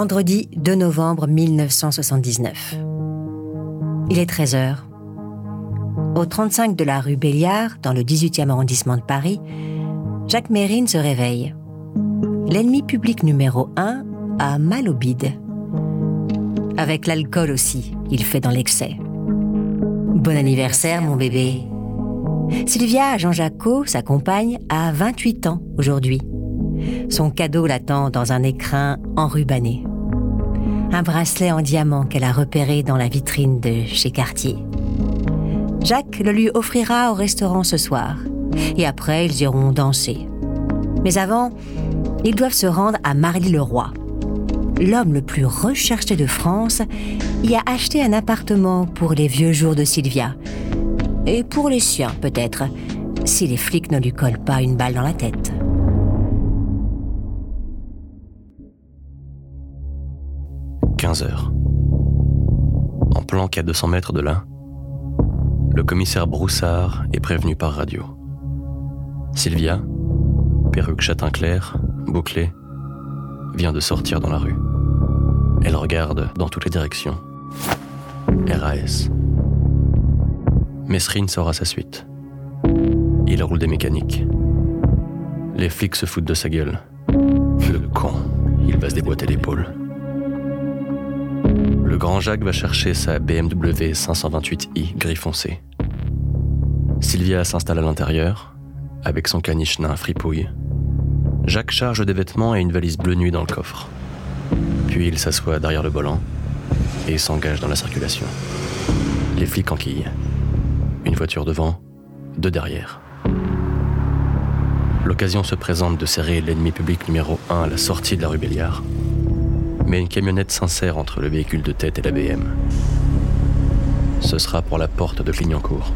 Vendredi 2 novembre 1979. Il est 13h. Au 35 de la rue Béliard, dans le 18e arrondissement de Paris, Jacques Mérine se réveille. L'ennemi public numéro 1 a mal au bide. Avec l'alcool aussi, il fait dans l'excès. Bon anniversaire, mon bébé. Sylvia Jean-Jacques, sa compagne, a 28 ans aujourd'hui. Son cadeau l'attend dans un écrin enrubanné. Un bracelet en diamant qu'elle a repéré dans la vitrine de chez Cartier. Jacques le lui offrira au restaurant ce soir. Et après, ils iront danser. Mais avant, ils doivent se rendre à Marly-le-Roi. L'homme le plus recherché de France y a acheté un appartement pour les vieux jours de Sylvia. Et pour les siens, peut-être, si les flics ne lui collent pas une balle dans la tête. 15 heures. En planque à 200 mètres de là, le commissaire Broussard est prévenu par radio. Sylvia, perruque châtain clair, bouclée, vient de sortir dans la rue. Elle regarde dans toutes les directions. RAS. Mesrine sort à sa suite. Il roule des mécaniques. Les flics se foutent de sa gueule. Le con, il va se déboîter l'épaule grand Jacques va chercher sa BMW 528i gris foncé. Sylvia s'installe à l'intérieur, avec son caniche nain fripouille. Jacques charge des vêtements et une valise bleu nuit dans le coffre. Puis il s'assoit derrière le volant et s'engage dans la circulation. Les flics enquillent. Une voiture devant, deux derrière. L'occasion se présente de serrer l'ennemi public numéro 1 à la sortie de la rue Béliard mais une camionnette s'insère entre le véhicule de tête et la BM. Ce sera pour la porte de Clignancourt.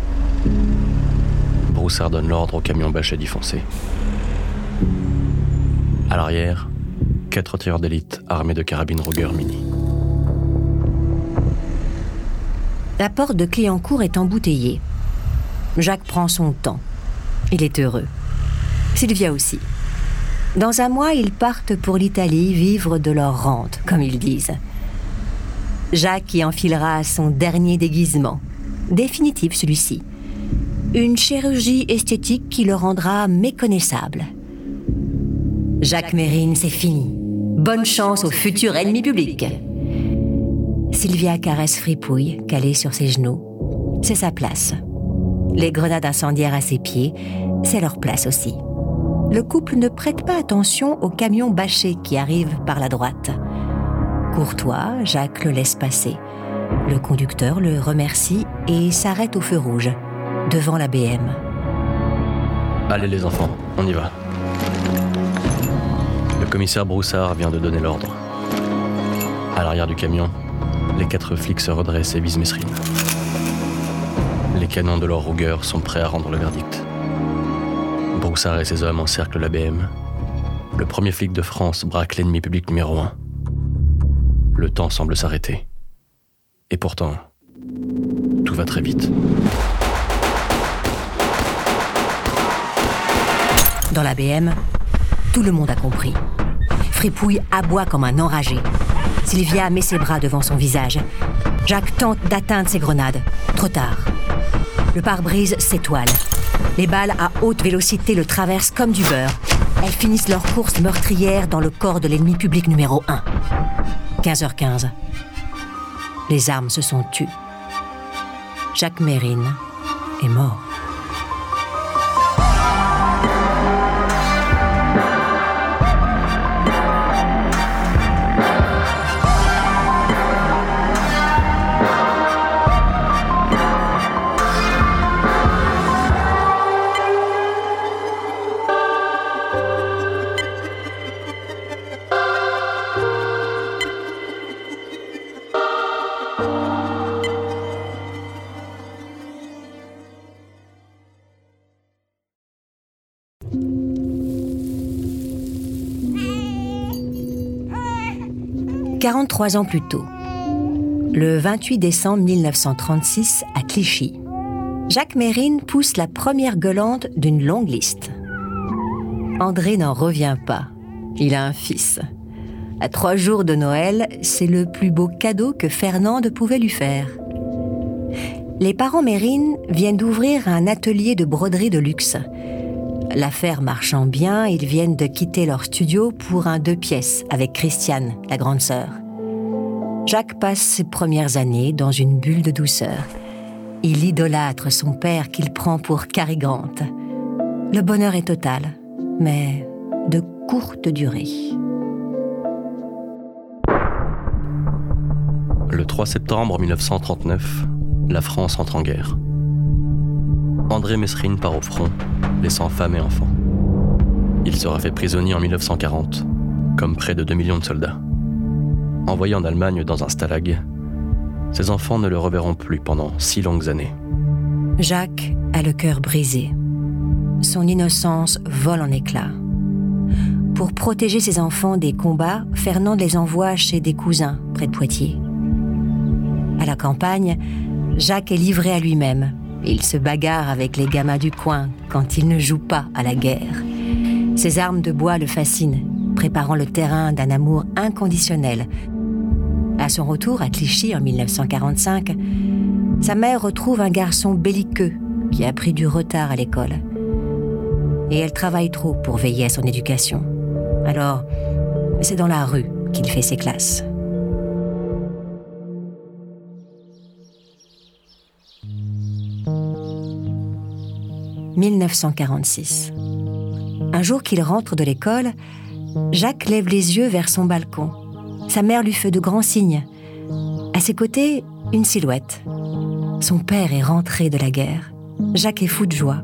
Broussard donne l'ordre au camion bâché d'y foncer. À l'arrière, quatre tireurs d'élite armés de carabines Ruger Mini. La porte de Clignancourt est embouteillée. Jacques prend son temps. Il est heureux. Sylvia aussi. Dans un mois, ils partent pour l'Italie vivre de leur rente, comme ils disent. Jacques y enfilera son dernier déguisement, définitif celui-ci. Une chirurgie esthétique qui le rendra méconnaissable. Jacques Mérine, c'est fini. Bonne chance au futur ennemi public. Sylvia caresse Fripouille, calée sur ses genoux. C'est sa place. Les grenades incendiaires à ses pieds, c'est leur place aussi le couple ne prête pas attention au camion bâché qui arrive par la droite. Courtois, Jacques le laisse passer. Le conducteur le remercie et s'arrête au feu rouge, devant la BM. Allez les enfants, on y va. Le commissaire Broussard vient de donner l'ordre. À l'arrière du camion, les quatre flics se redressent et visent Mesrine. Les canons de leur rougueur sont prêts à rendre le verdict. Broussard et ses hommes encerclent l'ABM. Le premier flic de France braque l'ennemi public numéro un. Le temps semble s'arrêter. Et pourtant, tout va très vite. Dans l'ABM, tout le monde a compris. Fripouille aboie comme un enragé. Sylvia met ses bras devant son visage. Jacques tente d'atteindre ses grenades. Trop tard. Le pare-brise s'étoile. Les balles à haute vélocité le traversent comme du beurre. Elles finissent leur course meurtrière dans le corps de l'ennemi public numéro 1. 15h15. Les armes se sont tues. Jacques Mérine est mort. 43 ans plus tôt, le 28 décembre 1936 à Clichy, Jacques Mérine pousse la première gueulante d'une longue liste. André n'en revient pas. Il a un fils. À trois jours de Noël, c'est le plus beau cadeau que Fernande pouvait lui faire. Les parents Mérine viennent d'ouvrir un atelier de broderie de luxe. L'affaire marchant bien, ils viennent de quitter leur studio pour un deux pièces avec Christiane, la grande sœur. Jacques passe ses premières années dans une bulle de douceur. Il idolâtre son père qu'il prend pour Cary. Le bonheur est total, mais de courte durée. Le 3 septembre 1939, la France entre en guerre. André Mesrine part au front, laissant femme et enfants. Il sera fait prisonnier en 1940, comme près de 2 millions de soldats. Envoyé en Allemagne dans un stalag, ses enfants ne le reverront plus pendant six longues années. Jacques a le cœur brisé. Son innocence vole en éclats. Pour protéger ses enfants des combats, Fernand les envoie chez des cousins près de Poitiers. À la campagne, Jacques est livré à lui-même. Il se bagarre avec les gamins du coin quand il ne joue pas à la guerre. Ses armes de bois le fascinent, préparant le terrain d'un amour inconditionnel. À son retour à Clichy en 1945, sa mère retrouve un garçon belliqueux qui a pris du retard à l'école. Et elle travaille trop pour veiller à son éducation. Alors, c'est dans la rue qu'il fait ses classes. 1946. Un jour qu'il rentre de l'école, Jacques lève les yeux vers son balcon. Sa mère lui fait de grands signes. À ses côtés, une silhouette. Son père est rentré de la guerre. Jacques est fou de joie.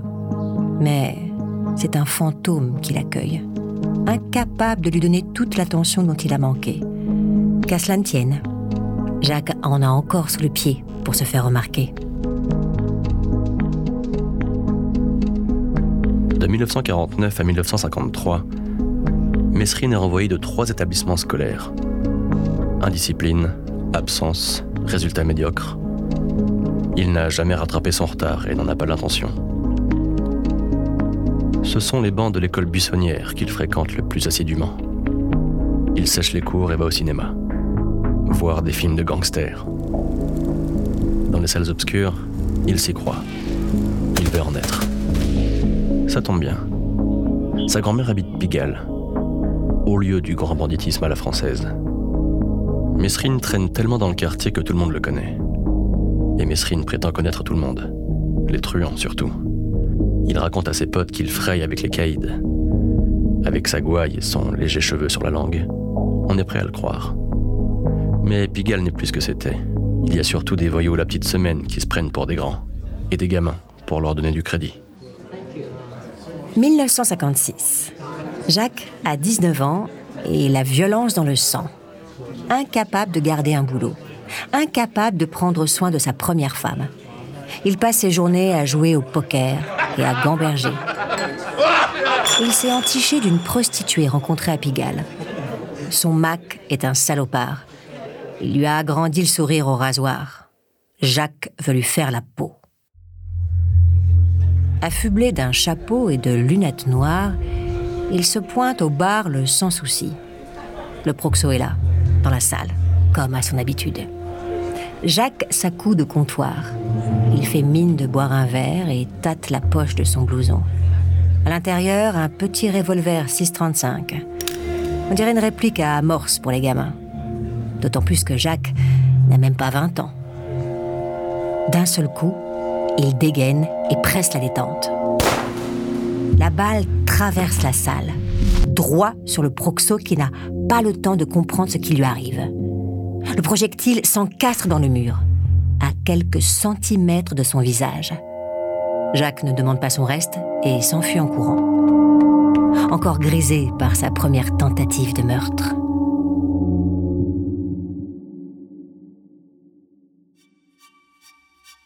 Mais c'est un fantôme qui l'accueille, incapable de lui donner toute l'attention dont il a manqué. Qu'à cela ne tienne, Jacques en a encore sous le pied pour se faire remarquer. De 1949 à 1953, Mesrine est renvoyé de trois établissements scolaires. Indiscipline, absence, résultats médiocres. Il n'a jamais rattrapé son retard et n'en a pas l'intention. Ce sont les bancs de l'école buissonnière qu'il fréquente le plus assidûment. Il sèche les cours et va au cinéma, voir des films de gangsters. Dans les salles obscures, il s'y croit. Il veut en être. Ça tombe bien. Sa grand-mère habite Pigalle, au lieu du grand banditisme à la française. Mesrine traîne tellement dans le quartier que tout le monde le connaît. Et Mesrine prétend connaître tout le monde, les truands surtout. Il raconte à ses potes qu'il fraye avec les caïds. Avec sa gouaille et son léger cheveu sur la langue, on est prêt à le croire. Mais Pigalle n'est plus ce que c'était. Il y a surtout des voyous la petite semaine qui se prennent pour des grands, et des gamins pour leur donner du crédit. 1956. Jacques a 19 ans et la violence dans le sang. Incapable de garder un boulot. Incapable de prendre soin de sa première femme. Il passe ses journées à jouer au poker et à gamberger. Il s'est entiché d'une prostituée rencontrée à Pigalle. Son Mac est un salopard. Il lui a agrandi le sourire au rasoir. Jacques veut lui faire la peau. Affublé d'un chapeau et de lunettes noires, il se pointe au bar le sans souci. Le proxo est là, dans la salle, comme à son habitude. Jacques s'accoud de comptoir. Il fait mine de boire un verre et tâte la poche de son blouson. À l'intérieur, un petit revolver 635. On dirait une réplique à amorce pour les gamins. D'autant plus que Jacques n'a même pas 20 ans. D'un seul coup, il dégaine et presse la détente. La balle traverse la salle, droit sur le proxo qui n'a pas le temps de comprendre ce qui lui arrive. Le projectile s'encastre dans le mur, à quelques centimètres de son visage. Jacques ne demande pas son reste et s'enfuit en courant. Encore grisé par sa première tentative de meurtre.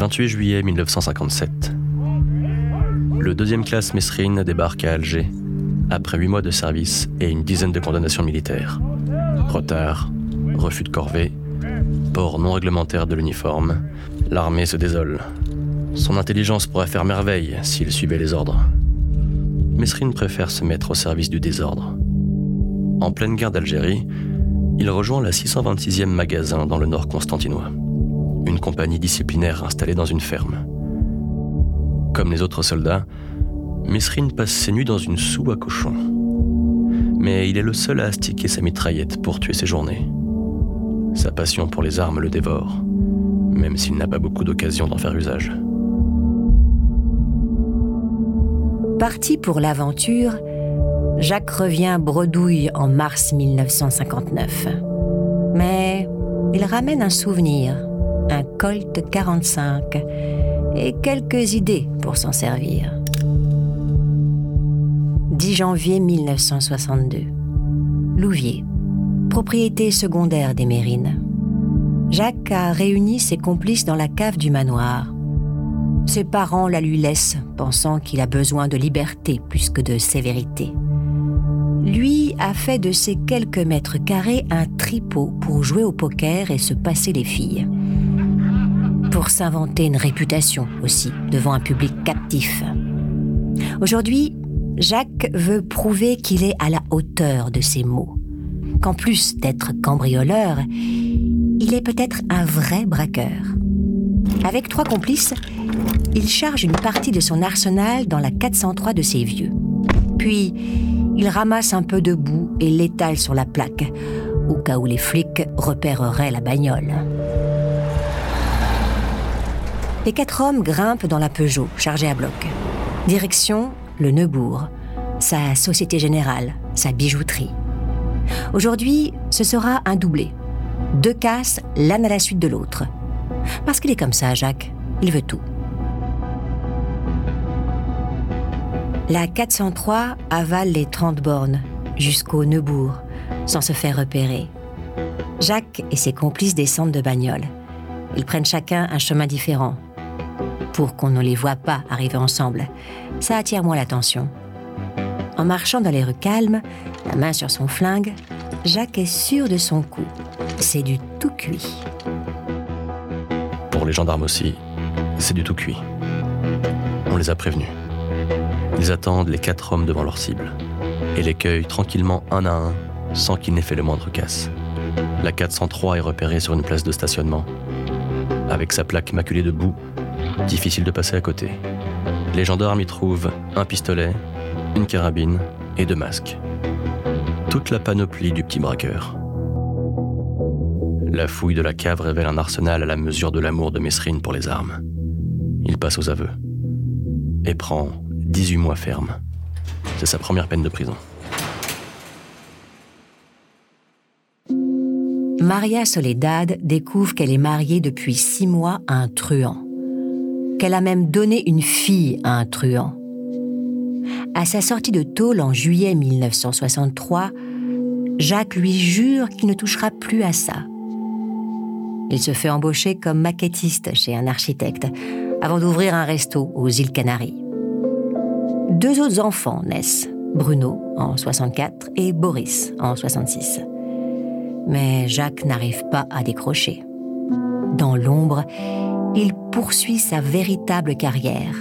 28 juillet 1957. Le deuxième classe Mesrine débarque à Alger, après huit mois de service et une dizaine de condamnations militaires. Retard, refus de corvée, port non réglementaire de l'uniforme, l'armée se désole. Son intelligence pourrait faire merveille s'il suivait les ordres. Mesrine préfère se mettre au service du désordre. En pleine guerre d'Algérie, il rejoint la 626e magasin dans le nord constantinois une compagnie disciplinaire installée dans une ferme. Comme les autres soldats, Mesrine passe ses nuits dans une soue à cochon. Mais il est le seul à astiquer sa mitraillette pour tuer ses journées. Sa passion pour les armes le dévore, même s'il n'a pas beaucoup d'occasion d'en faire usage. Parti pour l'aventure, Jacques revient bredouille en mars 1959. Mais il ramène un souvenir Colt 45 et quelques idées pour s'en servir. 10 janvier 1962. Louvier, propriété secondaire des Mérines. Jacques a réuni ses complices dans la cave du manoir. Ses parents la lui laissent, pensant qu'il a besoin de liberté plus que de sévérité. Lui a fait de ses quelques mètres carrés un tripot pour jouer au poker et se passer les filles pour s'inventer une réputation aussi devant un public captif. Aujourd'hui, Jacques veut prouver qu'il est à la hauteur de ses mots, qu'en plus d'être cambrioleur, il est peut-être un vrai braqueur. Avec trois complices, il charge une partie de son arsenal dans la 403 de ses vieux. Puis, il ramasse un peu de boue et l'étale sur la plaque, au cas où les flics repéreraient la bagnole. Les quatre hommes grimpent dans la Peugeot, chargée à bloc. Direction le Neubourg, sa Société Générale, sa bijouterie. Aujourd'hui, ce sera un doublé. Deux casses, l'un à la suite de l'autre. Parce qu'il est comme ça, Jacques. Il veut tout. La 403 avale les 30 bornes jusqu'au Neubourg, sans se faire repérer. Jacques et ses complices descendent de bagnole. Ils prennent chacun un chemin différent, pour qu'on ne les voit pas arriver ensemble. Ça attire moins l'attention. En marchant dans les rues calmes, la main sur son flingue, Jacques est sûr de son coup. C'est du tout cuit. Pour les gendarmes aussi, c'est du tout cuit. On les a prévenus. Ils attendent les quatre hommes devant leur cible et les cueillent tranquillement un à un sans qu'ils n'aient fait le moindre casse. La 403 est repérée sur une place de stationnement. Avec sa plaque maculée de boue, Difficile de passer à côté. Les gendarmes y trouvent un pistolet, une carabine et deux masques. Toute la panoplie du petit braqueur. La fouille de la cave révèle un arsenal à la mesure de l'amour de Mesrine pour les armes. Il passe aux aveux et prend 18 mois ferme. C'est sa première peine de prison. Maria Soledad découvre qu'elle est mariée depuis six mois à un truand qu'elle a même donné une fille à un truand. À sa sortie de tôle en juillet 1963, Jacques lui jure qu'il ne touchera plus à ça. Il se fait embaucher comme maquettiste chez un architecte avant d'ouvrir un resto aux îles Canaries. Deux autres enfants naissent, Bruno en 64 et Boris en 66. Mais Jacques n'arrive pas à décrocher. Dans l'ombre, il poursuit sa véritable carrière,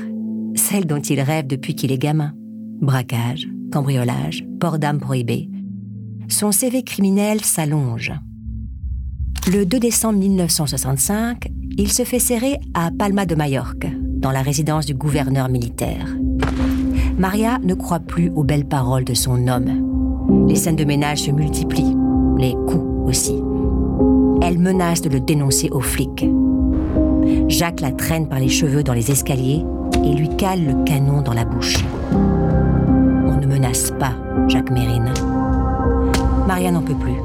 celle dont il rêve depuis qu'il est gamin. Braquage, cambriolage, port d'âme prohibé. Son CV criminel s'allonge. Le 2 décembre 1965, il se fait serrer à Palma de Majorque, dans la résidence du gouverneur militaire. Maria ne croit plus aux belles paroles de son homme. Les scènes de ménage se multiplient, les coups aussi. Elle menace de le dénoncer aux flics. Jacques la traîne par les cheveux dans les escaliers et lui cale le canon dans la bouche. On ne menace pas Jacques Mérine. Maria n'en peut plus.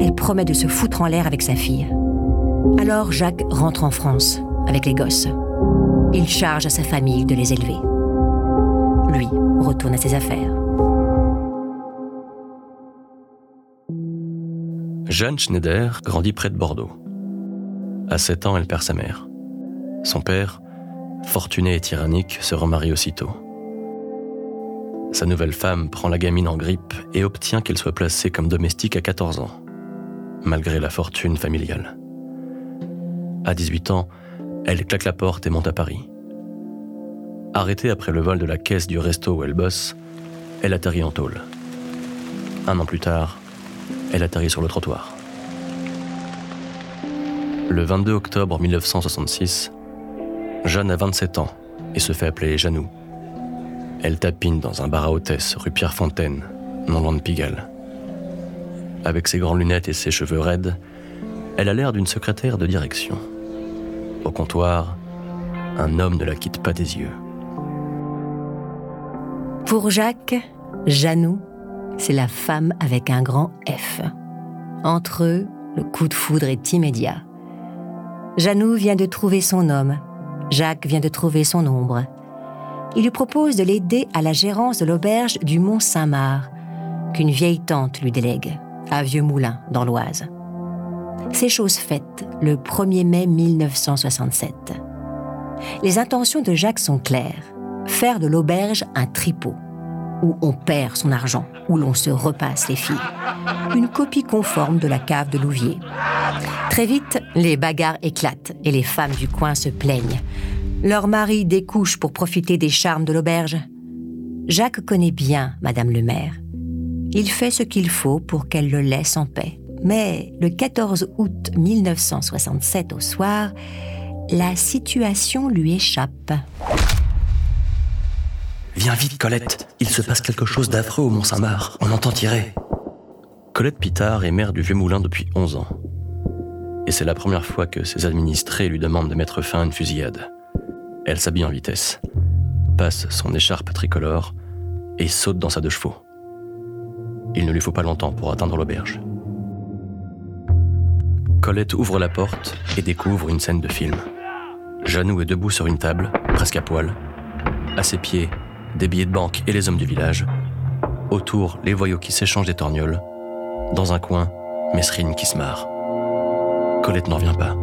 Elle promet de se foutre en l'air avec sa fille. Alors Jacques rentre en France avec les gosses. Il charge à sa famille de les élever. Lui retourne à ses affaires. Jeanne Schneider grandit près de Bordeaux. À 7 ans, elle perd sa mère. Son père, fortuné et tyrannique, se remarie aussitôt. Sa nouvelle femme prend la gamine en grippe et obtient qu'elle soit placée comme domestique à 14 ans, malgré la fortune familiale. À 18 ans, elle claque la porte et monte à Paris. Arrêtée après le vol de la caisse du resto où elle bosse, elle atterrit en tôle. Un an plus tard, elle atterrit sur le trottoir. Le 22 octobre 1966, Jeanne a 27 ans et se fait appeler Janou. Elle tapine dans un bar à hôtesse rue Pierre-Fontaine, non loin de Pigalle. Avec ses grandes lunettes et ses cheveux raides, elle a l'air d'une secrétaire de direction. Au comptoir, un homme ne la quitte pas des yeux. Pour Jacques, Janou, c'est la femme avec un grand F. Entre eux, le coup de foudre est immédiat. Janou vient de trouver son homme. Jacques vient de trouver son ombre. Il lui propose de l'aider à la gérance de l'auberge du Mont Saint-Marc, qu'une vieille tante lui délègue, à Vieux-Moulin, dans l'Oise. C'est chose faite le 1er mai 1967. Les intentions de Jacques sont claires. Faire de l'auberge un tripot, où on perd son argent, où l'on se repasse les filles. Une copie conforme de la cave de Louvier. Très vite, les bagarres éclatent et les femmes du coin se plaignent. Leur mari découche pour profiter des charmes de l'auberge. Jacques connaît bien Madame le maire. Il fait ce qu'il faut pour qu'elle le laisse en paix. Mais le 14 août 1967 au soir, la situation lui échappe. Viens vite, Colette. Il se passe quelque chose d'affreux au Mont-Saint-Marc. On entend tirer. Colette Pitard est maire du Vieux-Moulin depuis 11 ans. Et c'est la première fois que ses administrés lui demandent de mettre fin à une fusillade. Elle s'habille en vitesse, passe son écharpe tricolore et saute dans sa deux chevaux. Il ne lui faut pas longtemps pour atteindre l'auberge. Colette ouvre la porte et découvre une scène de film. Janou est debout sur une table, presque à poil. À ses pieds, des billets de banque et les hommes du village. Autour, les voyous qui s'échangent des torgnoles. Dans un coin, Mesrine qui se marre. Colette n'en revient pas.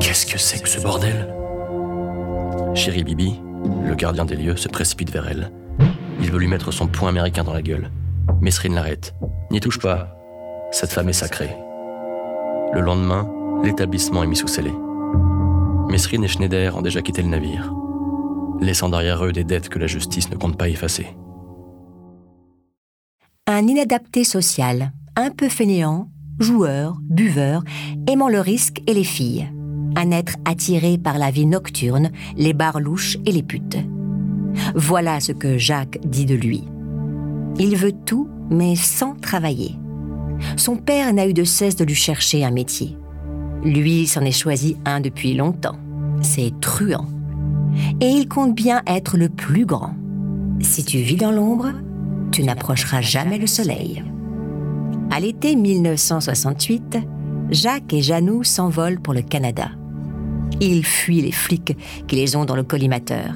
Qu'est-ce que c'est que ce bordel? Chéri Bibi, le gardien des lieux, se précipite vers elle. Il veut lui mettre son poing américain dans la gueule. Mesrine l'arrête. N'y touche pas. Cette femme est sacrée. Le lendemain, l'établissement est mis sous scellé. Mesrine et Schneider ont déjà quitté le navire, laissant derrière eux des dettes que la justice ne compte pas effacer. Un inadapté social, un peu fainéant, joueur, buveur, aimant le risque et les filles. Un être attiré par la vie nocturne, les bars louches et les putes. Voilà ce que Jacques dit de lui. Il veut tout, mais sans travailler. Son père n'a eu de cesse de lui chercher un métier. Lui s'en est choisi un depuis longtemps. C'est truand. Et il compte bien être le plus grand. Si tu vis dans l'ombre, tu n'approcheras jamais le soleil. À l'été 1968, Jacques et Janou s'envolent pour le Canada. Ils fuient les flics qui les ont dans le collimateur.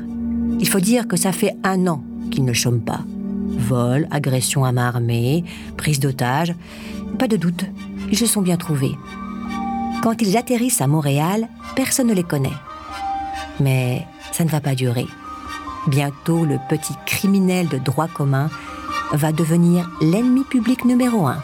Il faut dire que ça fait un an qu'ils ne chôment pas. Vol, agression à main armée, prise d'otage, pas de doute, ils se sont bien trouvés. Quand ils atterrissent à Montréal, personne ne les connaît. Mais ça ne va pas durer. Bientôt, le petit criminel de droit commun va devenir l'ennemi public numéro un.